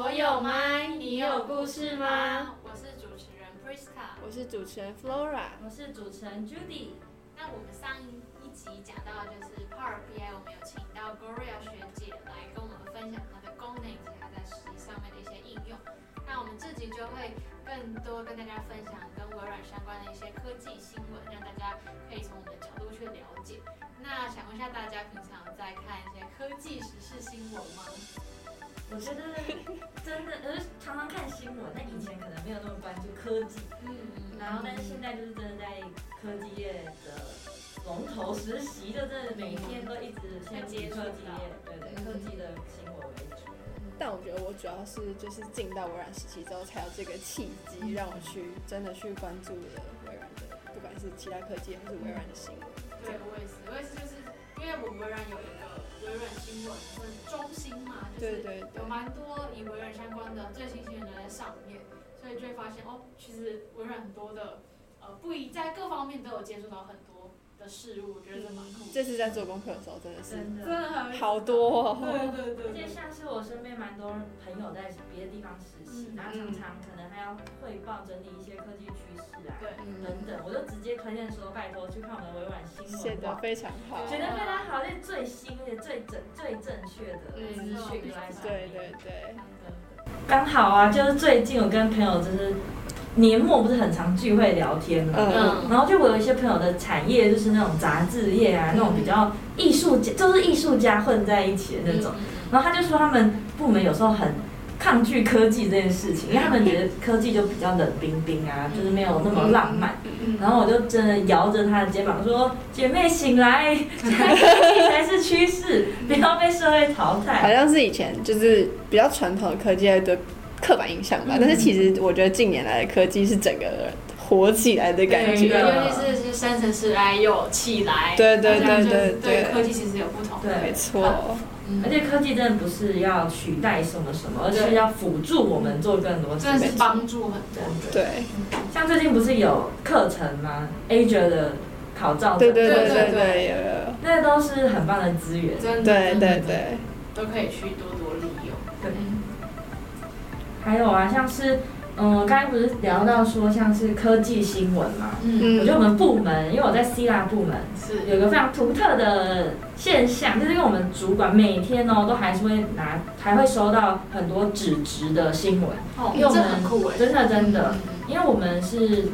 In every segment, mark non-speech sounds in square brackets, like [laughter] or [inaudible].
我有麦，你有故事吗？我是主持人 Priska，我是主持人 Flora，我是主持人 Judy。那我们上一集讲到就是 Power BI，我们有请到 Gloria 学姐来跟我们分享它的功能以及它在实际上面的一些应用。那我们这集就会更多跟大家分享跟微软相关的一些科技新闻，让大家可以从我们的角度去了解。那想问一下大家，平常在看一些科技时事新闻吗？我觉得 [laughs] 真的，呃，常常看新闻，但以前可能没有那么关注科技，嗯，然后但是现在就是真的在科技业的龙头实习，就真的每天都一直先接科技业，对对，科技的新闻为主。但我觉得我主要是就是进到微软实习之后，才有这个契机让我去真的去关注了微软的，不管是其他科技还是微软的新闻。对，我也是，我也是，就是因为我们微软有一个微软新闻或者中心嘛，就是有蛮多以微软相关的最新新闻都在上面，所以就会发现哦，其实微软很多的呃，不一在各方面都有接触到很多的事物，我觉得这蛮酷。这次在做功课的时候，真的是真的真的好多哦。对对对。而且像是我身边蛮多朋友在别的地方实习，然后常常可能还要汇报整理一些科技趋势啊，对，等等，我就直接推荐说，拜托去看我们微软新闻，写的非常好，写的非常好，这是最新的、最正、最正确的资讯来。对对对。刚好啊，就是最近我跟朋友就是年末不是很常聚会聊天嘛，嗯，然后就我有一些朋友的产业就是那种杂志业啊，那种比较艺术家，就是艺术家混在一起的那种，然后他就说他们部门有时候很。抗拒科技这件事情，因为他们觉得科技就比较冷冰冰啊，就是没有那么浪漫。然后我就真的摇着他的肩膀说：“姐妹醒来，科技才是趋势，不要被社会淘汰。”好像是以前就是比较传统的科技的刻板印象吧，但是其实我觉得近年来的科技是整个火起来的感觉，尤其是是生成式 AI 又起来，对对对对对，科技其实有不同，对，没错。而且科技真的不是要取代什么什么，而是要辅助我们做更多事情，真的是帮助很多。对，像最近不是有课程吗？Azure 的考照，对对对对对，那都是很棒的资源，真的，对对对，都可以去多多利用。对，还有啊，像是。嗯，刚才不是聊到说像是科技新闻嘛？嗯，我觉得我们部门，因为我在 C 拉部门，是有一个非常独特的现象，就是因为我们主管每天哦都还是会拿，还会收到很多纸质的新闻。哦，因为我们很酷诶，真的真的，因为我们是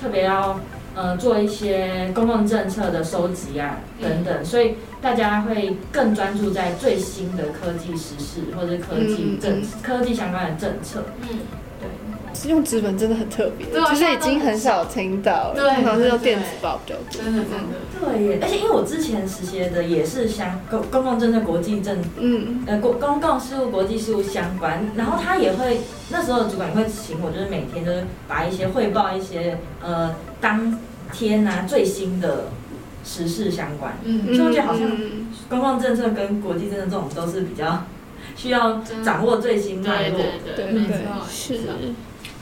特别要呃做一些公共政策的收集啊等等，所以大家会更专注在最新的科技时事或者科技政科技相关的政策。嗯。是用纸本真的很特别，就是已经很少听到了，通常是用电子报比较多。真的真的。对耶，而且因为我之前实习的也是相公公共政策、国际政，嗯，呃，公公共事务、国际事务相关，然后他也会那时候主管会请我，就是每天就是把一些汇报一些呃当天啊最新的时事相关，嗯，所以我觉得好像公共政策跟国际政策这种都是比较需要掌握最新脉络的，对对对，没错，是的。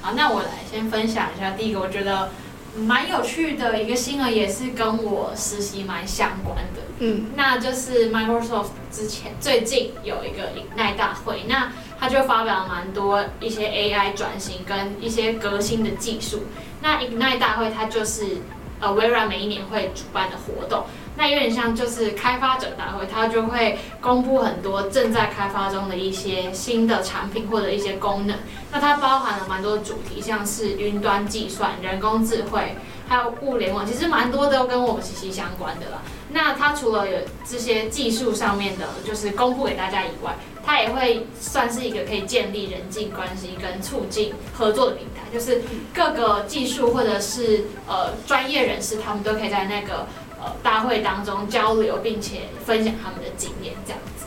好，那我来先分享一下。第一个，我觉得蛮有趣的一个新闻，也是跟我实习蛮相关的。嗯，那就是 Microsoft 之前最近有一个 Ignite 大会，那他就发表了蛮多一些 AI 转型跟一些革新的技术。那 Ignite 大会它就是呃微软每一年会主办的活动。那有点像就是开发者大会，它就会公布很多正在开发中的一些新的产品或者一些功能。那它包含了蛮多主题，像是云端计算、人工智慧，还有物联网，其实蛮多都跟我们息息相关的啦。那它除了有这些技术上面的，就是公布给大家以外，它也会算是一个可以建立人际关系跟促进合作的平台，就是各个技术或者是呃专业人士，他们都可以在那个。呃，大会当中交流，并且分享他们的经验，这样子。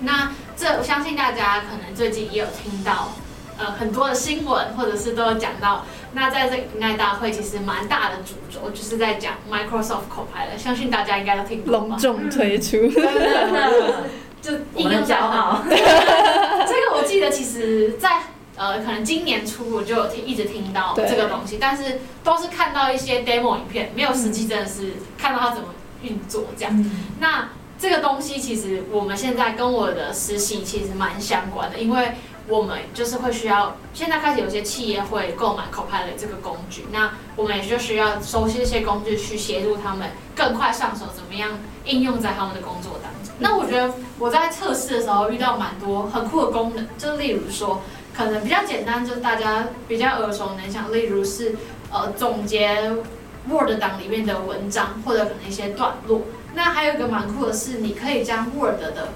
那这我相信大家可能最近也有听到，呃，很多的新闻，或者是都有讲到。那在这个 Ignite 大会，其实蛮大的主轴就是在讲 Microsoft Copilot，相信大家应该都听过。隆重推出，真的，[laughs] 就应用骄傲。[laughs] 这个我记得，其实，在。呃，可能今年初我就有听，一直听到这个东西，但是都是看到一些 demo 影片，没有实际真的是看到它怎么运作这样。嗯、那这个东西其实我们现在跟我的实习其实蛮相关的，因为我们就是会需要，现在开始有些企业会购买 Copilot 这个工具，那我们也就需要熟悉这些工具去协助他们更快上手，怎么样应用在他们的工作当中。那我觉得我在测试的时候遇到蛮多很酷的功能，就例如说，可能比较简单，就是大家比较耳熟能详，例如是呃总结 Word 档里面的文章或者可能一些段落。那还有一个蛮酷的是，你可以将 Word 的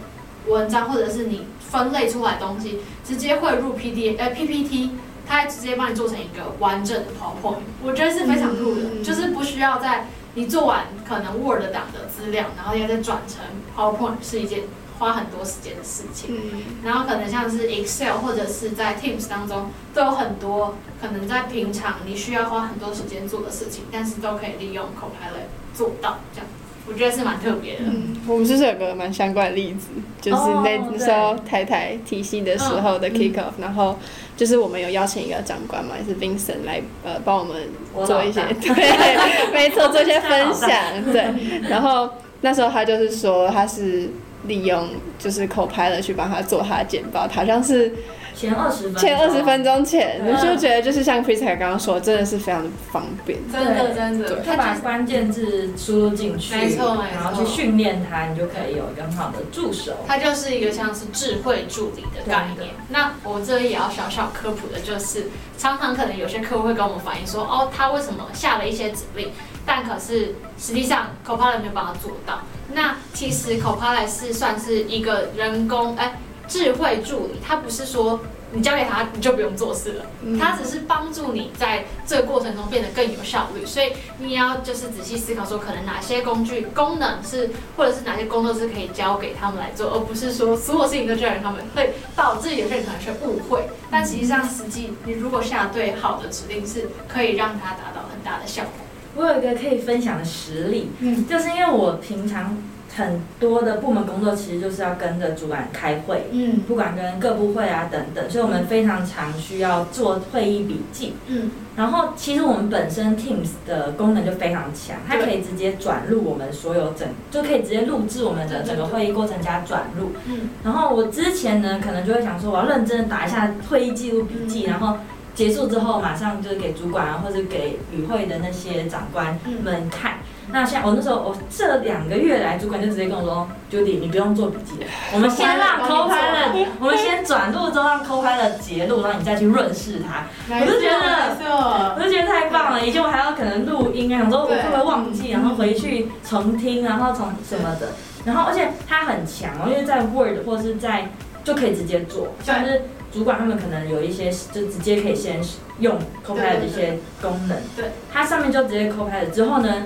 文章或者是你分类出来的东西，直接汇入 P D 呃 P P T，它还直接帮你做成一个完整的 PowerPoint，我觉得是非常酷的，嗯、就是不需要在你做完可能 Word 档的资料，然后要再转成 PowerPoint，是一件花很多时间的事情。嗯、然后可能像是 Excel 或者是在 Teams 当中，都有很多可能在平常你需要花很多时间做的事情，但是都可以利用 Copilot 做到这样。我觉得是蛮特别的。嗯，我们就是有个蛮相关的例子，就是那时候台台体系的时候的 kick off，、嗯、然后就是我们有邀请一个长官嘛，也是 Vincent 来呃帮我们做一些，[laughs] 对，没错，做一些分享，对。然后那时候他就是说他是利用就是 Copilot 去帮他做他的简报，好像是。前二十分，前二十分钟前，你就觉得就是像 Priska 刚刚说，真的是非常的方便。真的真的，他把关键字输入进去，没错没错，然后去训练它，你就可以有一个很好的助手。它就是一个像是智慧助理的概念。那我这里也要小小科普的就是，常常可能有些客户会跟我们反映说，哦，他为什么下了一些指令，但可是实际上 Copilot 没有办法做到。那其实 Copilot 是算是一个人工哎。智慧助理，他不是说你交给他你就不用做事了，他只是帮助你在这个过程中变得更有效率。所以你也要就是仔细思考说，可能哪些工具功能是，或者是哪些工作是可以交给他们来做，而不是说所有事情都交给他们，会导致有些人可能是误会。但实际上，实际你如果下对好的指令，是可以让它达到很大的效果。我有一个可以分享的实例，嗯，就是因为我平常。很多的部门工作其实就是要跟着主管开会，嗯，不管跟各部会啊等等，所以我们非常常需要做会议笔记，嗯，然后其实我们本身 Teams 的功能就非常强，它可以直接转录我们所有整，就可以直接录制我们的整个会议过程加转录，嗯，然后我之前呢可能就会想说我要认真的打一下会议记录笔记，然后结束之后马上就是给主管啊或者给与会的那些长官们看。那像我那时候，我这两个月来，主管就直接跟我说：“Judy，你不用做笔记了，[laughs] 我们先让 Copilot，我们先转录之后让 Copilot 截录，然后你再去润饰它。”我就觉得，我就觉得太棒了。以前我还要可能录音啊，想说我会不会忘记，然后回去重听，然后从什么的。然后而且它很强哦，因为在 Word 或是在就可以直接做，像是主管他们可能有一些就直接可以先用 Copilot 的一些功能。对，它上面就直接 Copilot 之后呢。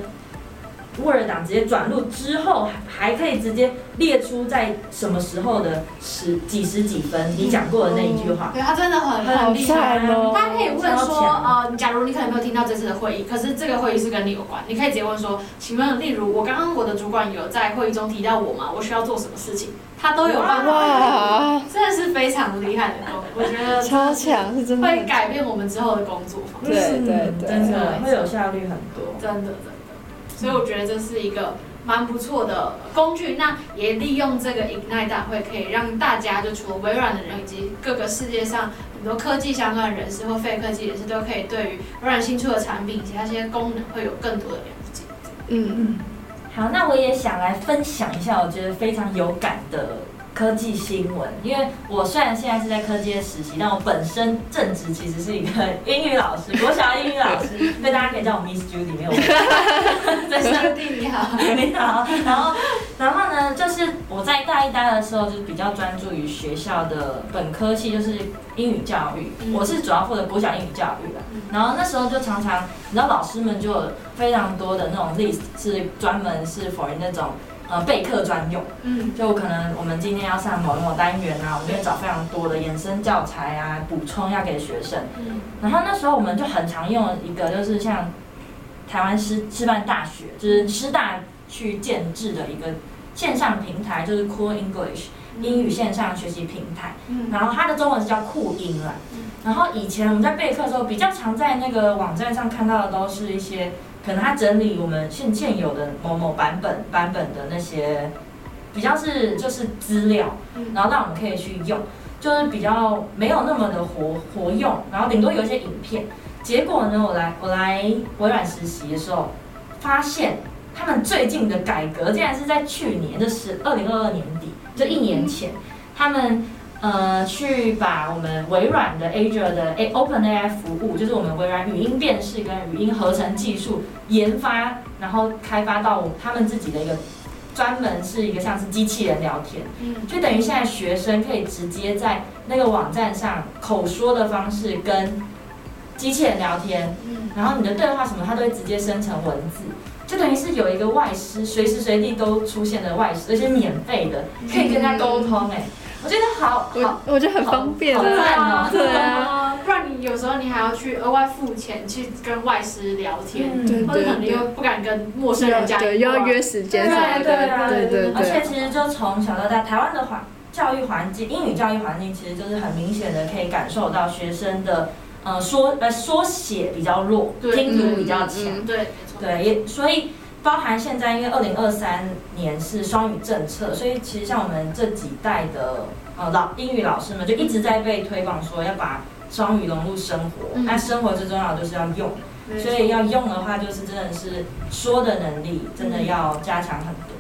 Word 档直接转入之后，还可以直接列出在什么时候的十几十几分，你讲过的那一句话。对，他真的很很厉害。大家可以问说，呃，假如你可能没有听到这次的会议，可是这个会议是跟你有关，你可以直接问说，请问，例如我刚刚我的主管有在会议中提到我吗？我需要做什么事情？他都有办法。哇，真的是非常厉害的功能，我觉得超强，是真的会改变我们之后的工作方式。对对对，真的会有效率很多，真的真的。所以我觉得这是一个蛮不错的工具，那也利用这个 Ignite 大会，可以让大家就除了微软的人以及各个世界上很多科技相关的人士或非科技人士，都可以对于微软新出的产品以及它这些功能会有更多的了解。嗯嗯，好，那我也想来分享一下，我觉得非常有感的。科技新闻，因为我虽然现在是在科技的实习，但我本身正职其实是一个英语老师，国小英语老师，[laughs] 所以大家可以叫我 Miss Judy，没有问题。[laughs] 在上帝你 [laughs] 好，你好。然后，然后呢，就是我在大一、大二的时候，就比较专注于学校的本科系，就是英语教育。我是主要负责国小英语教育的。然后那时候就常常，你知道，老师们就有非常多的那种 list，是专门是 for 那种。呃，备课专用，嗯，就可能我们今天要上某某单元啊，我们要找非常多的衍生教材啊，补充要给学生。嗯，然后那时候我们就很常用一个，就是像台湾师师范大学，就是师大去建制的一个线上平台，就是 Cool English 英语线上学习平台。嗯，然后它的中文是叫酷英啦。嗯，然后以前我们在备课的时候，比较常在那个网站上看到的都是一些。可能他整理我们现现有的某某版本版本的那些比较是就是资料，然后让我们可以去用。就是比较没有那么的活活用，然后顶多有一些影片。结果呢，我来我来微软实习的时候，发现他们最近的改革竟然是在去年，就是二零二二年底，就一年前，他们呃去把我们微软的 Azure 的 A OpenAI 服务，就是我们微软语音辨识跟语音合成技术研发，然后开发到他们自己的一个。专门是一个像是机器人聊天，嗯，就等于现在学生可以直接在那个网站上口说的方式跟机器人聊天，嗯，然后你的对话什么，它都会直接生成文字，就等于是有一个外师，随时随地都出现的外师，而且免费的，可以跟他沟通，哎，我觉得好好，我觉得很方便，对啊，对啊。不然你有时候你还要去额外付钱去跟外师聊天，嗯、或者可能又不敢跟陌生人讲，对，又要约时间，对对对对对。而且其实就从小到大，台湾的环教育环境，英语教育环境其实就是很明显的可以感受到学生的呃说呃说写比较弱，对听读比较强，嗯嗯、对对也所以包含现在因为二零二三年是双语政策，所以其实像我们这几代的呃老英语老师们就一直在被推广说要把。双语融入生活，那、嗯、生活最重要就是要用，所以要用的话，就是真的是说的能力，真的要加强很多，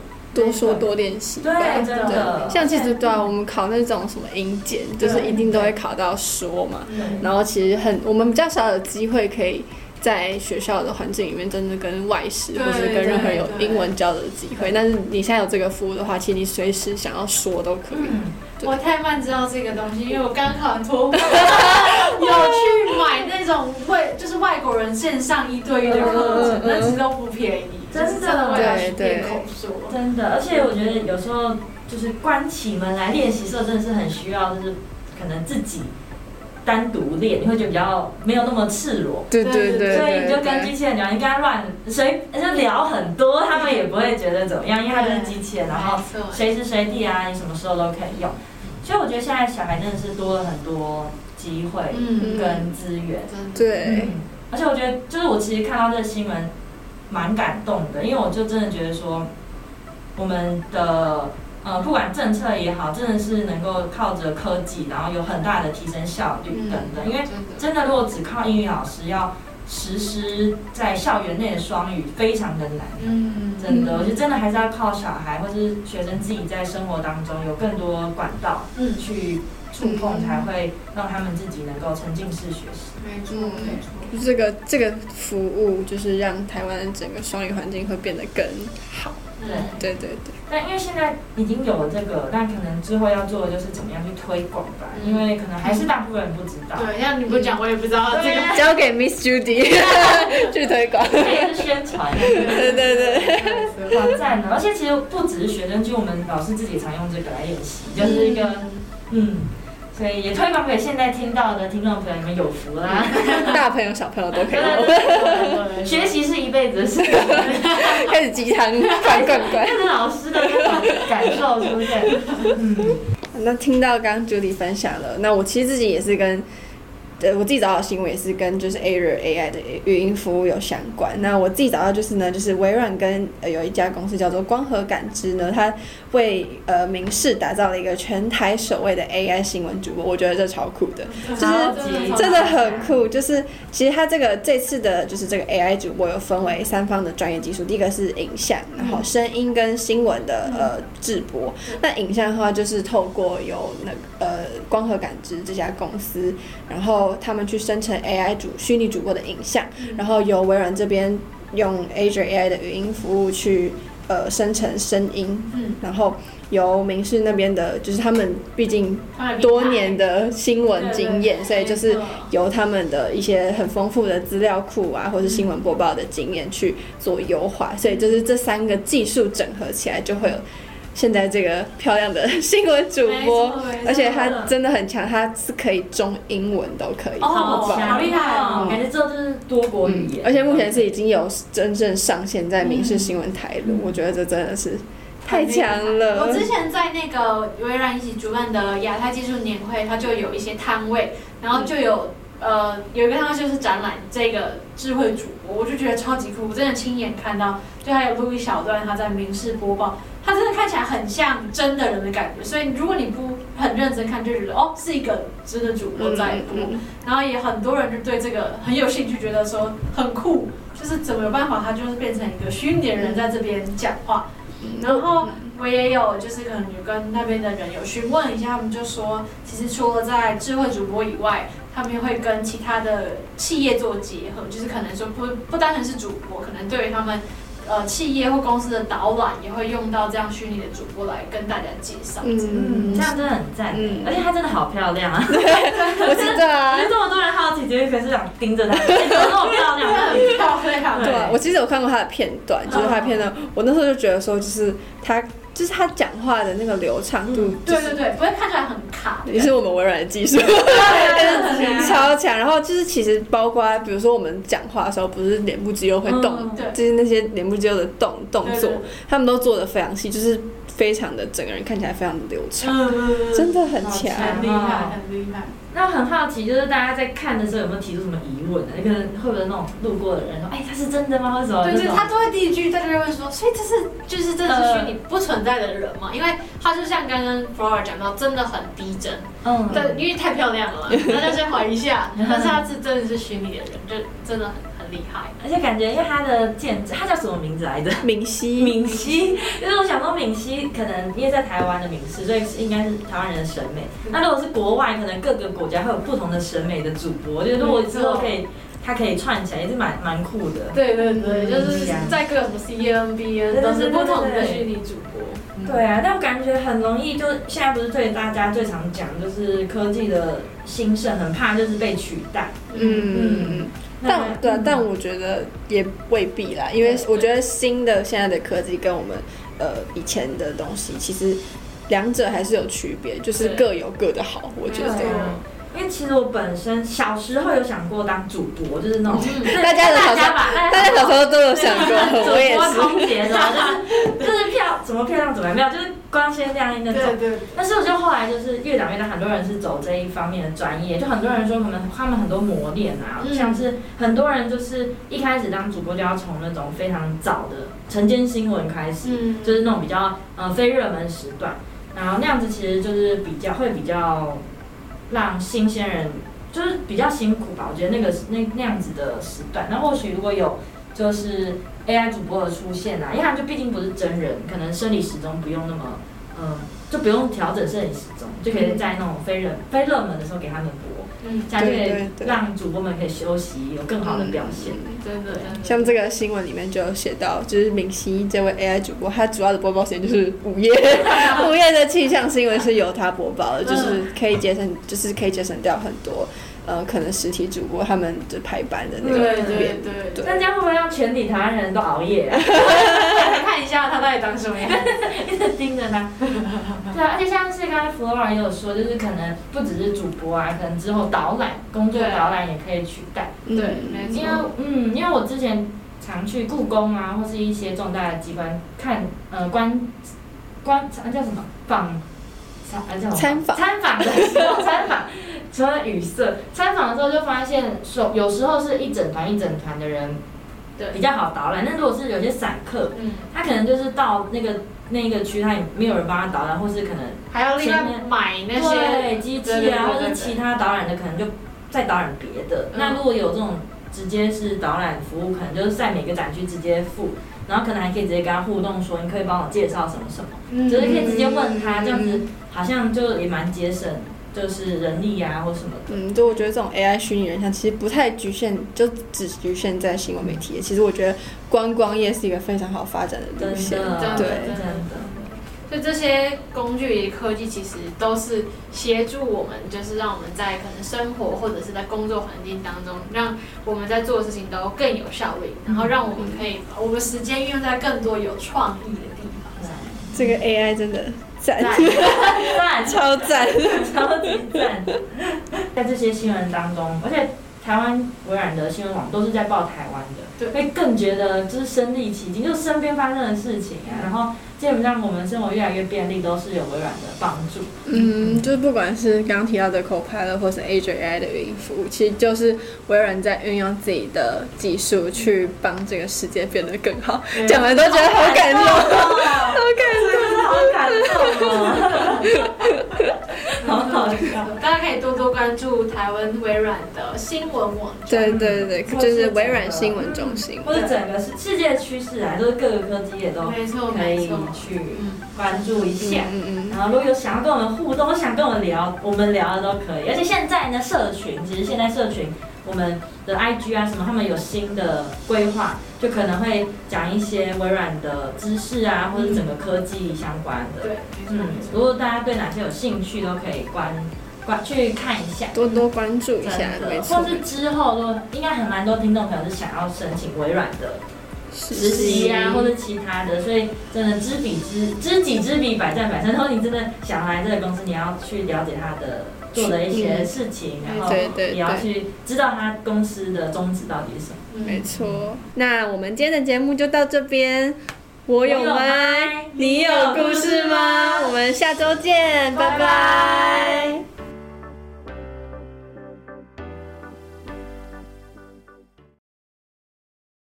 多说多练习。对，真的。像其实对啊，我们考那种什么英检，就是一定都会考到说嘛。对然后其实很，我们比较少有机会可以在学校的环境里面，真的跟外师或是跟任何有英文交流的机会。但是你现在有这个服务的话，其实你随时想要说都可以。嗯我太慢知道这个东西，因为我刚考完托福，[laughs] 有去买那种会就是外国人线上一对一的课程，那其实都不便宜，真的，真的为了练口说，真的。而且我觉得有时候就是关起门来练习的时候，真的是很需要，就是可能自己单独练，你会觉得比较没有那么赤裸，对对对，所以你就跟机器人聊，你跟他乱随就聊很多，他们也不会觉得怎么样，因为他就是机器人，然后随时随地啊，你什么时候都可以用。所以我觉得现在小孩真的是多了很多机会跟资源，嗯、对、嗯。而且我觉得，就是我其实看到这个新闻，蛮感动的，因为我就真的觉得说，我们的呃，不管政策也好，真的是能够靠着科技，然后有很大的提升效率等等。因为真的，如果只靠英语老师要。实施在校园内的双语非常的难，嗯，真的，我觉得真的还是要靠小孩或是学生自己在生活当中有更多管道，嗯，去触碰，才会让他们自己能够沉浸式学习。没错，没错。就这个这个服务，就是让台湾整个双语环境会变得更好。对对对对，但因为现在已经有了这个，但可能之后要做的就是怎么样去推广吧，因为可能还是大部分人不知道。对，像你不讲，我也不知道这个。交给 Miss Judy [laughs] 去推广，也是宣传。对对对，好赞的！而且其实不只是学生，就我们老师自己常用这个来演习，就是一个嗯。所以也推广给现在听到的听众朋友，你们有福啦！[laughs] 大朋友小朋友都可以。学习是一辈子的事。开始鸡汤，乖乖乖。跟着老师的那种感受出现。嗯。那听到刚刚 Judy 分享了，那我其实自己也是跟。对，我自己找到的新闻也是跟就是 Azure AI 的语音服务有相关。那我自己找到就是呢，就是微软跟呃有一家公司叫做光合感知呢，它为呃民视打造了一个全台首位的 AI 新闻主播，我觉得这超酷的，就是真的很酷。就是其实它这个这次的就是这个 AI 主播有分为三方的专业技术，第一个是影像，然后声音跟新闻的呃制播。那影像的话就是透过有那个呃光合感知这家公司，然后。他们去生成 AI 主虚拟主播的影像，然后由微软这边用 Azure AI 的语音服务去呃生成声音，嗯然后由明视那边的，就是他们毕竟多年的新闻经验，所以就是由他们的一些很丰富的资料库啊，或是新闻播报的经验去做优化，所以就是这三个技术整合起来就会有。现在这个漂亮的新闻主播，而且他真的很强，他是可以中英文都可以，好强，好厉害哦！感觉这就是多国语言，而且目前是已经有真正上线在民事新闻台了。我觉得这真的是太强了。我之前在那个微软一起主办的亚太技术年会，它就有一些摊位，然后就有呃有一个地方就是展览这个智慧主播，我就觉得超级酷，我真的亲眼看到，就还有录一小段他在民视播报。他真的看起来很像真的人的感觉，所以如果你不很认真看，就觉得哦，是一个真的主播在播，嗯嗯、然后也很多人就对这个很有兴趣，觉得说很酷，就是怎么有办法，他就是变成一个虚拟的人在这边讲话。嗯、然后我也有就是可能有跟那边的人有询问一下，他们就说，其实除了在智慧主播以外，他们会跟其他的企业做结合，就是可能说不不单纯是主播，可能对于他们。呃，企业或公司的导览也会用到这样虚拟的主播来跟大家介绍，嗯，这样真的很赞，嗯，而且她真的好漂亮啊，对，[laughs] 我知道啊，这么多人好奇，绝对可是想盯着她，怎么那么漂亮，很漂亮，对，我其实有看过她的片段，就是她的片段，我那时候就觉得说，就是她。就是他讲话的那个流畅度，对对对，不会看起来很卡。也是我们微软的技术，对，超强。然后就是其实包括比如说我们讲话的时候，不是脸部肌肉会动，就是那些脸部肌肉的动动作，他们都做的非常细，就是非常的整个人看起来非常的流畅，真的很强，很厉害，很厉害。那很好奇，就是大家在看的时候有没有提出什么疑问呢？可能会不会那种路过的人说：“哎，他是真的吗？”或者什么？对对，他都会第一句，他就会问说：“所以这是就是这是虚拟不存在的人吗？”因为他就像刚刚 Flora 讲到，真的很逼真。嗯。对，因为太漂亮了嘛，大家先怀疑一下。但是他是真的是虚拟的人，就真的很。厉害，而且感觉因为他的建筑，他叫什么名字来着？敏熙，敏熙。因为我想说，敏熙可能因为在台湾的名师，所以是应该是台湾人的审美。那如果是国外，可能各个国家会有不同的审美的主播。我觉得如果之后可以，他可以串起来，也是蛮蛮酷的。对对对，就是在各种 CMB 都是不同的虚拟主播。对啊，但我感觉很容易，就现在不是对大家最常讲，就是科技的兴盛，很怕就是被取代。嗯嗯。但对啊，但我觉得也未必啦，因为我觉得新的现在的科技跟我们呃以前的东西，其实两者还是有区别，就是各有各的好，我觉得。因为其实我本身小时候有想过当主播，就是那种 [laughs] 大家的小时候，大家小时候都有想过，[laughs] 我也是。空姐什么就是就是漂怎么漂亮怎么样，没有就是光鲜亮丽那种。对对。但是我就后来就是越长越大，很多人是走这一方面的专业，就很多人说可能他们很多磨练啊，像是很多人就是一开始当主播就要从那种非常早的晨间新闻开始，就是那种比较呃非热门时段，然后那样子其实就是比较会比较。让新鲜人就是比较辛苦吧，我觉得那个那那样子的时段，那或许如果有就是 AI 主播的出现啊，因为他就毕竟不是真人，可能生理时钟不用那么，嗯，就不用调整生理时钟，就可以在那种非热非热门的时候给他们播。嗯，这样就可以让主播们可以休息，有更好的表现。真的，像这个新闻里面就有写到，就是明熙这位 AI 主播，他主要的播报时间就是午夜，[laughs] 午夜的气象新闻是由他播报的，就是可以节省，就是可以节省掉很多。呃，可能实体主播他们就排班的那个对对对对，那这样会不会让全体台湾人都熬夜？[laughs] 看一下他到底长什么样，[laughs] 一直盯着他。对啊，而且像是刚才 Flora 也有说，就是可能不只是主播啊，可能之后导览工作导览也可以取代。对，没错。因为嗯，因为我之前常去故宫啊，或是一些重大的机关看呃观观察叫什么访参访参访的时候参访。除了语塞，参访的时候就发现，说有时候是一整团一整团的人，对，比较好导览。那如果是有些散客，嗯，他可能就是到那个那个区，他也没有人帮他导览，或是可能还要另外买那些机器啊，或者其他导览的，可能就再导览别的。那如果有这种直接是导览服务，可能就是在每个展区直接付，然后可能还可以直接跟他互动，说你可以帮我介绍什么什么，就是可以直接问他，这样子好像就也蛮节省。就是人力啊，或什么的。嗯，就，我觉得这种 AI 虚拟人像其实不太局限，就只局限在新闻媒体。其实我觉得观光业是一个非常好发展的路线。对，真的。所以这些工具科技其实都是协助我们，就是让我们在可能生活或者是在工作环境当中，让我们在做的事情都更有效率，然后让我们可以把我们时间运用在更多有创意的地方上。这个 AI 真的。赞，[laughs] 超赞，[laughs] 超级赞！在这些新闻当中，而且台湾微软的新闻网都是在报台湾的，会更觉得就是身历其境，就是身边发生的事情啊。然后基本上我们生活越来越便利，都是有微软的帮助。嗯，就是不管是刚刚提到的 Copilot 或是 AI 的语音服务，其实就是微软在运用自己的技术去帮这个世界变得更好。讲完都觉得好感动，好感动。好感动哦。[laughs] 好好笑，[laughs] 大家可以多多关注台湾微软的新闻网站。对对对，就是微软新闻中心，或者整个世世界趋势啊，都是各个科技也都可以去关注一下。嗯嗯。然后如果有想要跟我们互动，想跟我们聊，我们聊的都可以。而且现在呢，社群其实现在社群。我们的 IG 啊什么，他们有新的规划，就可能会讲一些微软的知识啊，或者整个科技相关的。对，嗯，如果大家对哪些有兴趣，都可以关关去看一下，多多关注一下，没错。或是之后都应该很蛮多听众朋友是想要申请微软的实习啊，或者其他的，所以真的知彼知知己知彼，百战百胜。然后你真的想来这个公司，你要去了解他的。做的一些事情，然后也要去知道他公司的宗旨到底是什么。没错，那我们今天的节目就到这边。我有麦，你有故事吗？我们下周见，拜拜。